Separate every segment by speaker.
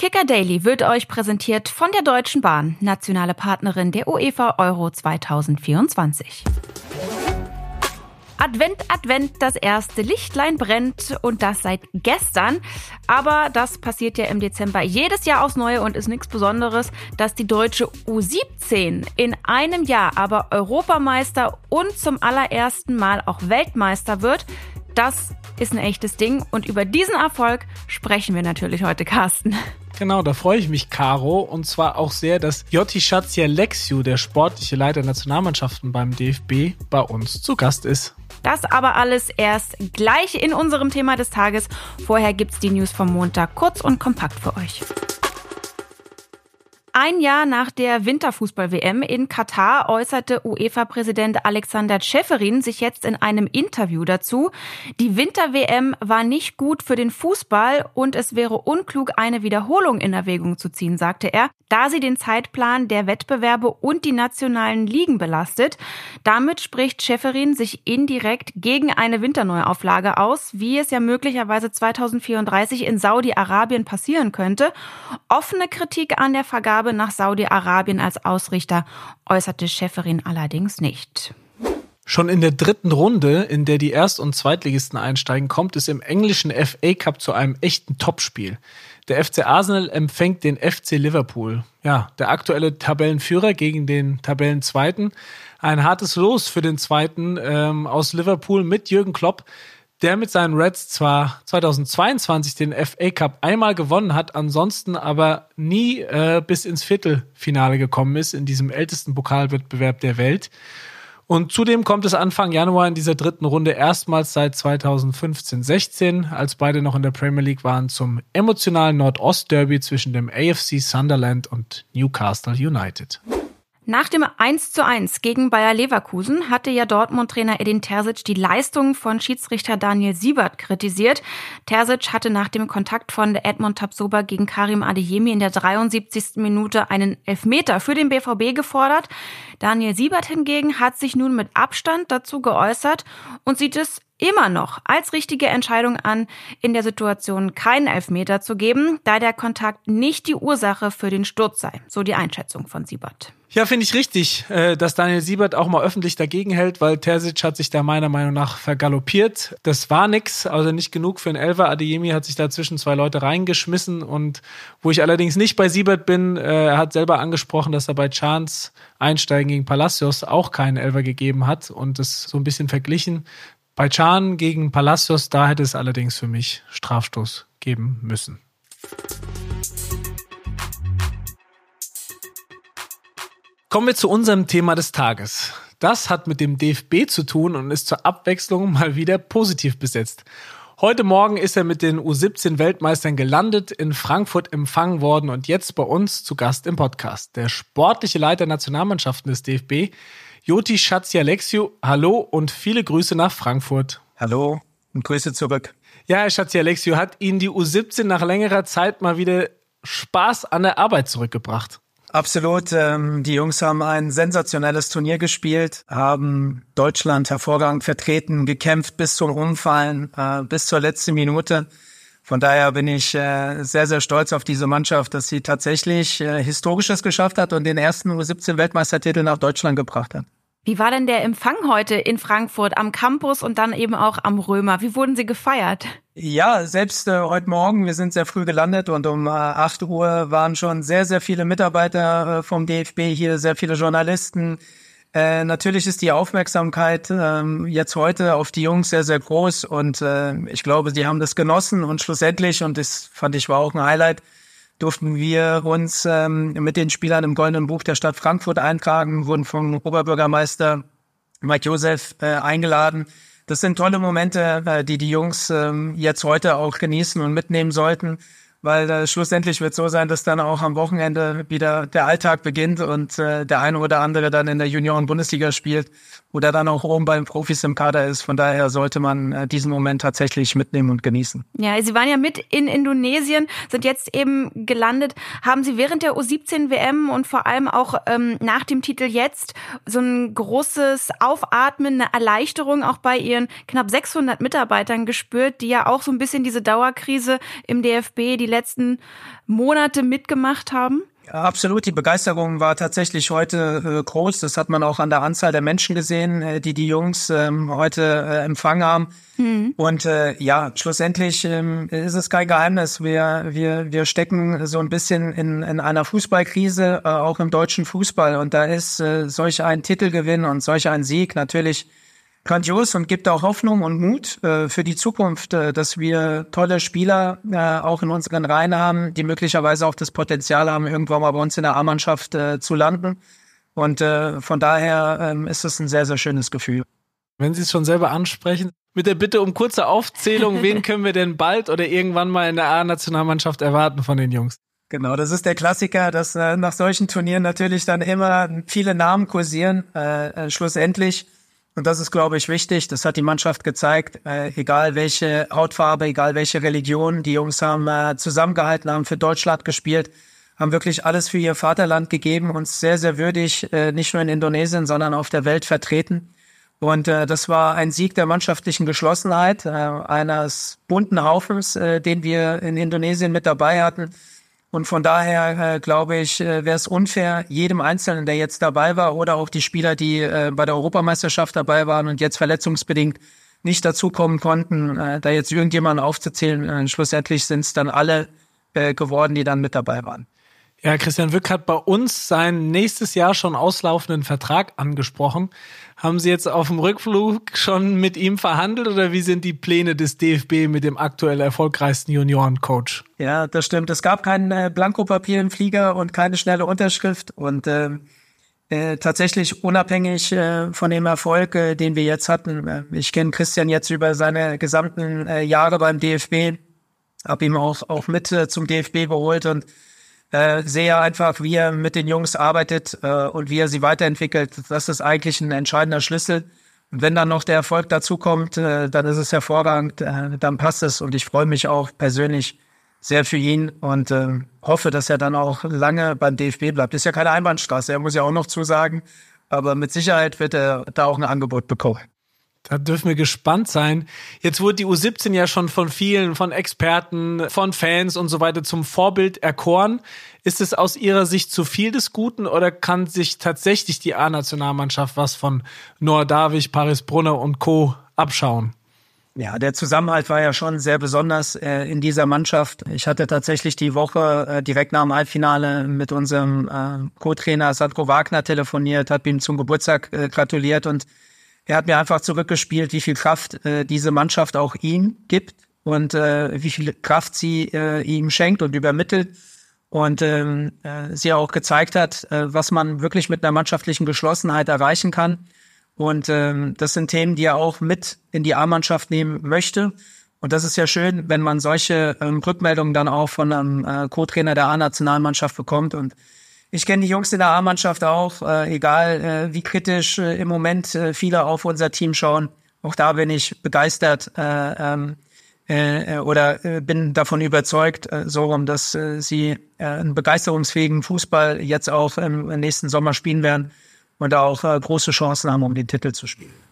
Speaker 1: Kicker Daily wird euch präsentiert von der Deutschen Bahn, nationale Partnerin der UEFA Euro 2024. Advent, Advent, das erste Lichtlein brennt und das seit gestern. Aber das passiert ja im Dezember jedes Jahr aufs Neue und ist nichts Besonderes, dass die deutsche U17 in einem Jahr aber Europameister und zum allerersten Mal auch Weltmeister wird. Das ist ein echtes Ding und über diesen Erfolg sprechen wir natürlich heute, Carsten.
Speaker 2: Genau, da freue ich mich, Caro. Und zwar auch sehr, dass Jotti Schatzia Lexiu, der sportliche Leiter Nationalmannschaften beim DFB, bei uns zu Gast ist.
Speaker 1: Das aber alles erst gleich in unserem Thema des Tages. Vorher gibt's die News vom Montag kurz und kompakt für euch. Ein Jahr nach der Winterfußball-WM in Katar äußerte UEFA-Präsident Alexander Tscheferin sich jetzt in einem Interview dazu. Die Winter-WM war nicht gut für den Fußball und es wäre unklug, eine Wiederholung in Erwägung zu ziehen, sagte er, da sie den Zeitplan der Wettbewerbe und die nationalen Ligen belastet. Damit spricht Tscheferin sich indirekt gegen eine Winterneuauflage aus, wie es ja möglicherweise 2034 in Saudi-Arabien passieren könnte. Offene Kritik an der Vergabe Vergabe nach Saudi-Arabien als Ausrichter äußerte Schäferin allerdings nicht.
Speaker 2: Schon in der dritten Runde, in der die Erst- und Zweitligisten einsteigen, kommt es im englischen FA Cup zu einem echten Topspiel. Der FC Arsenal empfängt den FC Liverpool. Ja, der aktuelle Tabellenführer gegen den Tabellenzweiten. Ein hartes Los für den Zweiten ähm, aus Liverpool mit Jürgen Klopp der mit seinen Reds zwar 2022 den FA Cup einmal gewonnen hat, ansonsten aber nie äh, bis ins Viertelfinale gekommen ist in diesem ältesten Pokalwettbewerb der Welt. Und zudem kommt es Anfang Januar in dieser dritten Runde erstmals seit 2015-16, als beide noch in der Premier League waren, zum emotionalen Nordost-Derby zwischen dem AFC Sunderland und Newcastle United.
Speaker 1: Nach dem 1 zu 1 gegen Bayer Leverkusen hatte ja Dortmund-Trainer Edin Terzic die Leistung von Schiedsrichter Daniel Siebert kritisiert. Terzic hatte nach dem Kontakt von Edmund Tapsoba gegen Karim Adeyemi in der 73. Minute einen Elfmeter für den BVB gefordert. Daniel Siebert hingegen hat sich nun mit Abstand dazu geäußert und sieht es immer noch als richtige Entscheidung an, in der Situation keinen Elfmeter zu geben, da der Kontakt nicht die Ursache für den Sturz sei. So die Einschätzung von Siebert.
Speaker 2: Ja, finde ich richtig, äh, dass Daniel Siebert auch mal öffentlich dagegen hält, weil Terzic hat sich da meiner Meinung nach vergaloppiert. Das war nix, also nicht genug für einen Elfer. Adeyemi hat sich da zwischen zwei Leute reingeschmissen und wo ich allerdings nicht bei Siebert bin, äh, er hat selber angesprochen, dass er bei Chance Einsteigen gegen Palacios auch keinen Elfer gegeben hat und das so ein bisschen verglichen. Bei Chan gegen Palacios, da hätte es allerdings für mich Strafstoß geben müssen. Kommen wir zu unserem Thema des Tages. Das hat mit dem DFB zu tun und ist zur Abwechslung mal wieder positiv besetzt. Heute Morgen ist er mit den U17 Weltmeistern gelandet, in Frankfurt empfangen worden und jetzt bei uns zu Gast im Podcast. Der sportliche Leiter Nationalmannschaften des DFB, Joti Schatzi-Alexiou, hallo und viele Grüße nach Frankfurt.
Speaker 3: Hallo und Grüße zurück.
Speaker 2: Ja, Herr Schatzi-Alexiou, hat Ihnen die U17 nach längerer Zeit mal wieder Spaß an der Arbeit zurückgebracht?
Speaker 3: Absolut. Ähm, die Jungs haben ein sensationelles Turnier gespielt, haben Deutschland hervorragend vertreten, gekämpft bis zum Umfallen, äh, bis zur letzten Minute. Von daher bin ich äh, sehr, sehr stolz auf diese Mannschaft, dass sie tatsächlich äh, Historisches geschafft hat und den ersten U17-Weltmeistertitel nach Deutschland gebracht hat.
Speaker 1: Wie war denn der Empfang heute in Frankfurt am Campus und dann eben auch am Römer? Wie wurden Sie gefeiert?
Speaker 3: Ja, selbst äh, heute Morgen, wir sind sehr früh gelandet und um äh, 8 Uhr waren schon sehr, sehr viele Mitarbeiter äh, vom DFB hier, sehr viele Journalisten. Äh, natürlich ist die Aufmerksamkeit äh, jetzt heute auf die Jungs sehr, sehr groß und äh, ich glaube, sie haben das genossen und schlussendlich, und das fand ich war auch ein Highlight, durften wir uns ähm, mit den Spielern im Goldenen Buch der Stadt Frankfurt eintragen, wurden vom Oberbürgermeister Mike Josef äh, eingeladen. Das sind tolle Momente, äh, die die Jungs äh, jetzt heute auch genießen und mitnehmen sollten weil äh, schlussendlich wird so sein, dass dann auch am Wochenende wieder der Alltag beginnt und äh, der eine oder andere dann in der Junioren-Bundesliga spielt oder dann auch oben bei den Profis im Kader ist. Von daher sollte man äh, diesen Moment tatsächlich mitnehmen und genießen.
Speaker 1: Ja, Sie waren ja mit in Indonesien, sind jetzt eben gelandet. Haben Sie während der U17 WM und vor allem auch ähm, nach dem Titel jetzt so ein großes Aufatmen, eine Erleichterung auch bei Ihren knapp 600 Mitarbeitern gespürt, die ja auch so ein bisschen diese Dauerkrise im DFB, die letzten Monate mitgemacht haben?
Speaker 3: Absolut, die Begeisterung war tatsächlich heute äh, groß. Das hat man auch an der Anzahl der Menschen gesehen, äh, die die Jungs ähm, heute äh, empfangen haben. Mhm. Und ja, schlussendlich ähm, ist es kein Geheimnis. Wir, wir, wir stecken so ein bisschen in, in einer Fußballkrise, auch im deutschen Fußball. Und da ist solch ein Titelgewinn und solch ein Sieg natürlich grandios und gibt auch Hoffnung und Mut äh, für die Zukunft, äh, dass wir tolle Spieler äh, auch in unseren Reihen haben, die möglicherweise auch das Potenzial haben, irgendwann mal bei uns in der A-Mannschaft äh, zu landen. Und äh, von daher ähm, ist es ein sehr, sehr schönes Gefühl.
Speaker 2: Wenn Sie es schon selber ansprechen, mit der Bitte um kurze Aufzählung, wen können wir denn bald oder irgendwann mal in der A-Nationalmannschaft erwarten von den Jungs?
Speaker 3: Genau, das ist der Klassiker, dass äh, nach solchen Turnieren natürlich dann immer viele Namen kursieren. Schlussendlich und das ist, glaube ich, wichtig. Das hat die Mannschaft gezeigt. Äh, egal welche Hautfarbe, egal welche Religion, die Jungs haben äh, zusammengehalten, haben für Deutschland gespielt, haben wirklich alles für ihr Vaterland gegeben, uns sehr, sehr würdig, äh, nicht nur in Indonesien, sondern auf der Welt vertreten. Und äh, das war ein Sieg der mannschaftlichen Geschlossenheit, äh, eines bunten Haufens, äh, den wir in Indonesien mit dabei hatten. Und von daher äh, glaube ich, äh, wäre es unfair, jedem Einzelnen, der jetzt dabei war oder auch die Spieler, die äh, bei der Europameisterschaft dabei waren und jetzt verletzungsbedingt nicht dazukommen konnten, äh, da jetzt irgendjemanden aufzuzählen. Äh, schlussendlich sind es dann alle äh, geworden, die dann mit dabei waren.
Speaker 2: Ja, Christian Wück hat bei uns seinen nächstes Jahr schon auslaufenden Vertrag angesprochen. Haben Sie jetzt auf dem Rückflug schon mit ihm verhandelt oder wie sind die Pläne des DFB mit dem aktuell erfolgreichsten Juniorencoach?
Speaker 3: Ja, das stimmt. Es gab kein äh, Blankopapier im Flieger und keine schnelle Unterschrift und äh, äh, tatsächlich unabhängig äh, von dem Erfolg, äh, den wir jetzt hatten. Äh, ich kenne Christian jetzt über seine gesamten äh, Jahre beim DFB, habe ihm auch auch mit äh, zum DFB geholt und äh, sehe einfach, wie er mit den Jungs arbeitet äh, und wie er sie weiterentwickelt. Das ist eigentlich ein entscheidender Schlüssel. Wenn dann noch der Erfolg dazu kommt, äh, dann ist es hervorragend, äh, dann passt es. Und ich freue mich auch persönlich sehr für ihn und äh, hoffe, dass er dann auch lange beim DFB bleibt. Ist ja keine Einbahnstraße, er muss ja auch noch zusagen. Aber mit Sicherheit wird er da auch ein Angebot bekommen.
Speaker 2: Da dürfen wir gespannt sein. Jetzt wurde die U17 ja schon von vielen, von Experten, von Fans und so weiter zum Vorbild erkoren. Ist es aus Ihrer Sicht zu viel des Guten oder kann sich tatsächlich die A-Nationalmannschaft was von Noah Davich, Paris Brunner und Co. abschauen?
Speaker 3: Ja, der Zusammenhalt war ja schon sehr besonders äh, in dieser Mannschaft. Ich hatte tatsächlich die Woche äh, direkt nach dem Halbfinale mit unserem äh, Co-Trainer Sandro Wagner telefoniert, hat ihm zum Geburtstag äh, gratuliert und er hat mir einfach zurückgespielt, wie viel Kraft äh, diese Mannschaft auch ihm gibt und äh, wie viel Kraft sie äh, ihm schenkt und übermittelt. Und ähm, äh, sie auch gezeigt hat, äh, was man wirklich mit einer mannschaftlichen Geschlossenheit erreichen kann. Und ähm, das sind Themen, die er auch mit in die A-Mannschaft nehmen möchte. Und das ist ja schön, wenn man solche ähm, Rückmeldungen dann auch von einem äh, Co-Trainer der A-Nationalmannschaft bekommt. Und ich kenne die Jungs in der A-Mannschaft auch, äh, egal äh, wie kritisch äh, im Moment äh, viele auf unser Team schauen. Auch da bin ich begeistert äh, ähm, äh, oder äh, bin davon überzeugt, äh, so rum, dass äh, sie äh, einen begeisterungsfähigen Fußball jetzt auch im nächsten Sommer spielen werden und auch äh, große Chancen haben, um den Titel zu spielen.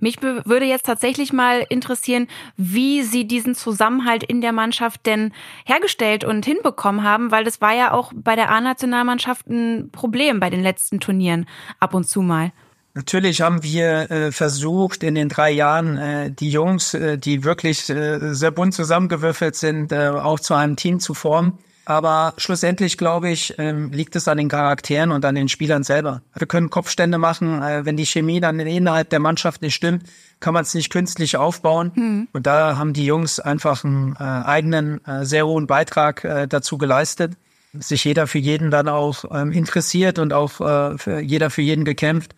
Speaker 1: Mich würde jetzt tatsächlich mal interessieren, wie Sie diesen Zusammenhalt in der Mannschaft denn hergestellt und hinbekommen haben, weil das war ja auch bei der A-Nationalmannschaft ein Problem bei den letzten Turnieren ab und zu mal.
Speaker 3: Natürlich haben wir äh, versucht, in den drei Jahren äh, die Jungs, äh, die wirklich äh, sehr bunt zusammengewürfelt sind, äh, auch zu einem Team zu formen. Aber schlussendlich, glaube ich, ähm, liegt es an den Charakteren und an den Spielern selber. Wir können Kopfstände machen. Äh, wenn die Chemie dann innerhalb der Mannschaft nicht stimmt, kann man es nicht künstlich aufbauen. Mhm. Und da haben die Jungs einfach einen äh, eigenen, äh, sehr hohen Beitrag dazu geleistet. Sich jeder für jeden dann auch ähm, interessiert und auch für jeder für jeden gekämpft.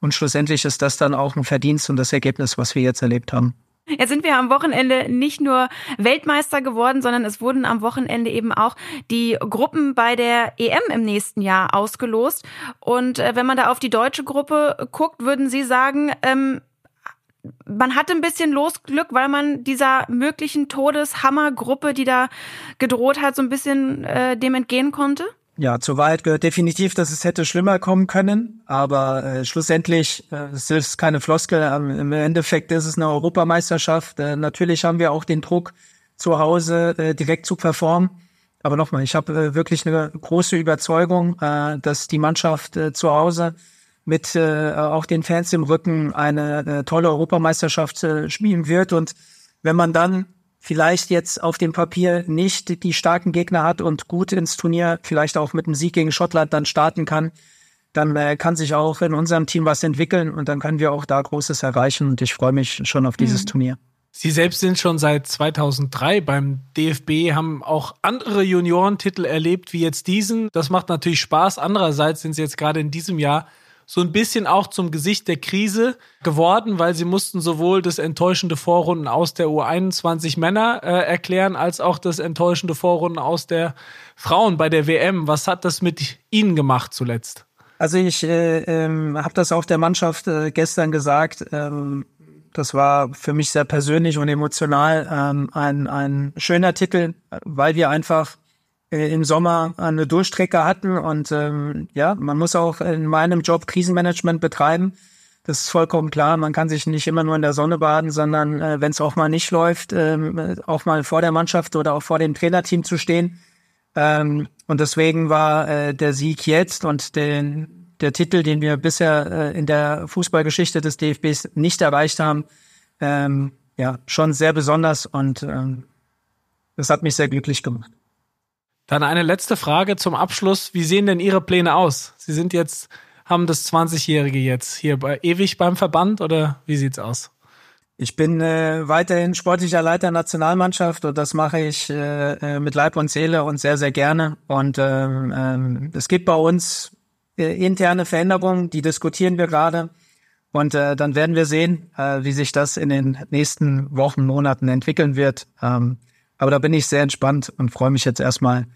Speaker 3: Und schlussendlich ist das dann auch ein Verdienst und das Ergebnis, was wir jetzt erlebt haben.
Speaker 1: Jetzt sind wir am Wochenende nicht nur Weltmeister geworden, sondern es wurden am Wochenende eben auch die Gruppen bei der EM im nächsten Jahr ausgelost. Und äh, wenn man da auf die deutsche Gruppe guckt, würden Sie sagen, ähm, man hatte ein bisschen Losglück, weil man dieser möglichen Todeshammergruppe, die da gedroht hat, so ein bisschen äh, dem entgehen konnte?
Speaker 3: Ja, zur Wahrheit gehört definitiv, dass es hätte schlimmer kommen können, aber äh, schlussendlich äh, es ist keine Floskel. Ähm, Im Endeffekt ist es eine Europameisterschaft. Äh, natürlich haben wir auch den Druck, zu Hause äh, direkt zu performen. Aber nochmal, ich habe äh, wirklich eine große Überzeugung, äh, dass die Mannschaft äh, zu Hause mit äh, auch den Fans im Rücken eine, eine tolle Europameisterschaft äh, spielen wird. Und wenn man dann vielleicht jetzt auf dem Papier nicht die starken Gegner hat und gut ins Turnier vielleicht auch mit einem Sieg gegen Schottland dann starten kann, dann äh, kann sich auch in unserem Team was entwickeln und dann können wir auch da Großes erreichen und ich freue mich schon auf dieses mhm. Turnier.
Speaker 2: Sie selbst sind schon seit 2003 beim DFB, haben auch andere Juniorentitel erlebt wie jetzt diesen. Das macht natürlich Spaß. Andererseits sind Sie jetzt gerade in diesem Jahr so ein bisschen auch zum Gesicht der Krise geworden, weil sie mussten sowohl das enttäuschende Vorrunden aus der U21 Männer äh, erklären, als auch das enttäuschende Vorrunden aus der Frauen bei der WM. Was hat das mit Ihnen gemacht zuletzt?
Speaker 3: Also ich äh, ähm, habe das auch der Mannschaft äh, gestern gesagt. Ähm, das war für mich sehr persönlich und emotional ähm, ein, ein schöner Titel, weil wir einfach im Sommer eine Durchstrecke hatten und ähm, ja, man muss auch in meinem Job Krisenmanagement betreiben. Das ist vollkommen klar. Man kann sich nicht immer nur in der Sonne baden, sondern äh, wenn es auch mal nicht läuft, ähm, auch mal vor der Mannschaft oder auch vor dem Trainerteam zu stehen. Ähm, und deswegen war äh, der Sieg jetzt und den, der Titel, den wir bisher äh, in der Fußballgeschichte des DFBs nicht erreicht haben, ähm, ja, schon sehr besonders und ähm, das hat mich sehr glücklich gemacht.
Speaker 2: Dann eine letzte Frage zum Abschluss. Wie sehen denn Ihre Pläne aus? Sie sind jetzt, haben das 20-Jährige jetzt hier bei, ewig beim Verband oder wie sieht's aus?
Speaker 3: Ich bin äh, weiterhin sportlicher Leiter Nationalmannschaft und das mache ich äh, äh mit Leib und Seele und sehr, sehr gerne. Und ähm, ähm, es gibt bei uns äh, interne Veränderungen, die diskutieren wir gerade. Und äh, dann werden wir sehen, äh, wie sich das in den nächsten Wochen, Monaten entwickeln wird. Ähm, aber da bin ich sehr entspannt und freue mich jetzt erstmal,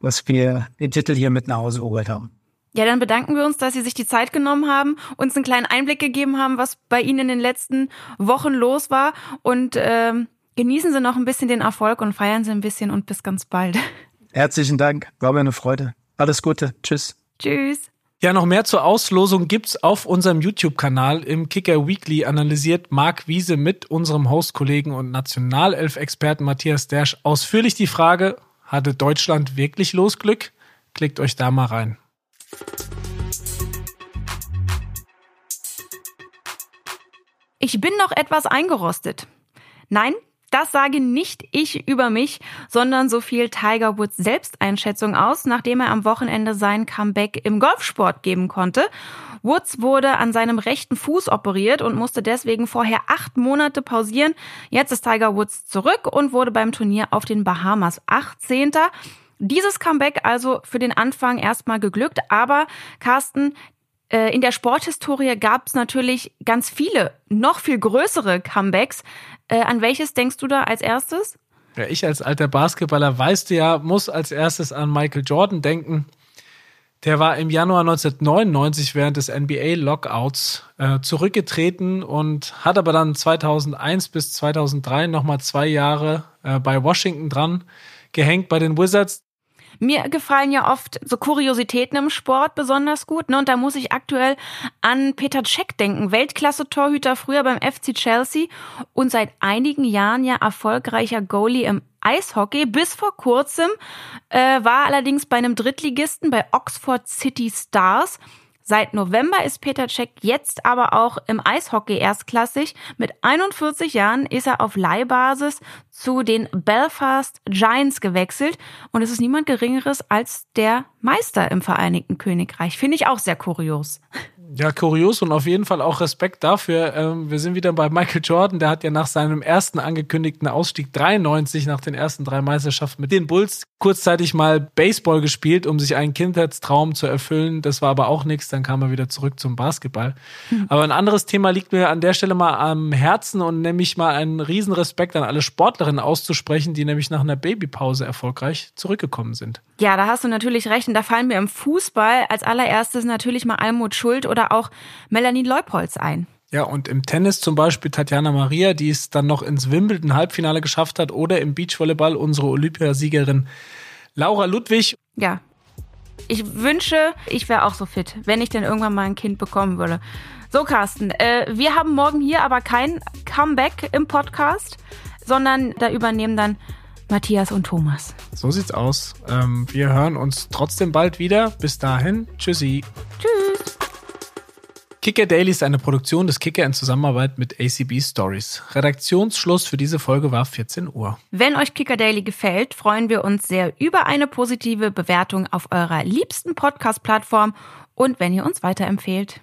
Speaker 3: dass wir den Titel hier mit nach Hause geholt haben.
Speaker 1: Ja, dann bedanken wir uns, dass Sie sich die Zeit genommen haben, uns einen kleinen Einblick gegeben haben, was bei Ihnen in den letzten Wochen los war. Und ähm, genießen Sie noch ein bisschen den Erfolg und feiern Sie ein bisschen und bis ganz bald.
Speaker 3: Herzlichen Dank, war mir eine Freude. Alles Gute. Tschüss.
Speaker 1: Tschüss.
Speaker 2: Ja, noch mehr zur Auslosung gibt's auf unserem YouTube-Kanal. Im Kicker Weekly analysiert Marc Wiese mit unserem Host-Kollegen und Nationalelf-Experten Matthias Dersch ausführlich die Frage, hatte Deutschland wirklich Losglück? Klickt euch da mal rein.
Speaker 1: Ich bin noch etwas eingerostet. Nein, das sage nicht ich über mich, sondern so viel Tiger Woods Selbsteinschätzung aus, nachdem er am Wochenende sein Comeback im Golfsport geben konnte. Woods wurde an seinem rechten Fuß operiert und musste deswegen vorher acht Monate pausieren. Jetzt ist Tiger Woods zurück und wurde beim Turnier auf den Bahamas 18. Dieses Comeback also für den Anfang erstmal geglückt, aber Carsten, äh, in der Sporthistorie gab es natürlich ganz viele, noch viel größere Comebacks. Äh, an welches denkst du da als erstes?
Speaker 2: Ja, ich als alter Basketballer weißt du ja, muss als erstes an Michael Jordan denken. Der war im Januar 1999 während des NBA-Lockouts äh, zurückgetreten und hat aber dann 2001 bis 2003 nochmal zwei Jahre äh, bei Washington dran gehängt bei den Wizards.
Speaker 1: Mir gefallen ja oft so Kuriositäten im Sport besonders gut. Ne? Und da muss ich aktuell an Peter Cech denken. Weltklasse-Torhüter früher beim FC Chelsea und seit einigen Jahren ja erfolgreicher Goalie im Eishockey. Bis vor kurzem äh, war allerdings bei einem Drittligisten bei Oxford City Stars. Seit November ist Peter Cech jetzt aber auch im Eishockey erstklassig. Mit 41 Jahren ist er auf Leihbasis zu den Belfast Giants gewechselt und es ist niemand Geringeres als der Meister im Vereinigten Königreich. Finde ich auch sehr kurios.
Speaker 2: Ja, kurios und auf jeden Fall auch Respekt dafür. Ähm, wir sind wieder bei Michael Jordan. Der hat ja nach seinem ersten angekündigten Ausstieg 93 nach den ersten drei Meisterschaften mit den Bulls kurzzeitig mal Baseball gespielt, um sich einen Kindheitstraum zu erfüllen. Das war aber auch nichts. Dann kam er wieder zurück zum Basketball. Mhm. Aber ein anderes Thema liegt mir an der Stelle mal am Herzen und nämlich mal einen riesen Respekt an alle Sportlerinnen auszusprechen, die nämlich nach einer Babypause erfolgreich zurückgekommen sind.
Speaker 1: Ja, da hast du natürlich recht. Und da fallen mir im Fußball als allererstes natürlich mal Almut Schuld oder auch Melanie Leupolz ein.
Speaker 2: Ja, und im Tennis zum Beispiel Tatjana Maria, die es dann noch ins Wimbledon-Halbfinale geschafft hat, oder im Beachvolleyball unsere Olympiasiegerin Laura Ludwig.
Speaker 1: Ja. Ich wünsche, ich wäre auch so fit, wenn ich denn irgendwann mal ein Kind bekommen würde. So, Carsten, äh, wir haben morgen hier aber kein Comeback im Podcast, sondern da übernehmen dann Matthias und Thomas.
Speaker 2: So sieht's aus. Ähm, wir hören uns trotzdem bald wieder. Bis dahin, tschüssi.
Speaker 1: Tschüss.
Speaker 2: Kicker Daily ist eine Produktion des Kicker in Zusammenarbeit mit ACB Stories. Redaktionsschluss für diese Folge war 14 Uhr.
Speaker 1: Wenn euch Kicker Daily gefällt, freuen wir uns sehr über eine positive Bewertung auf eurer liebsten Podcast-Plattform und wenn ihr uns weiterempfehlt.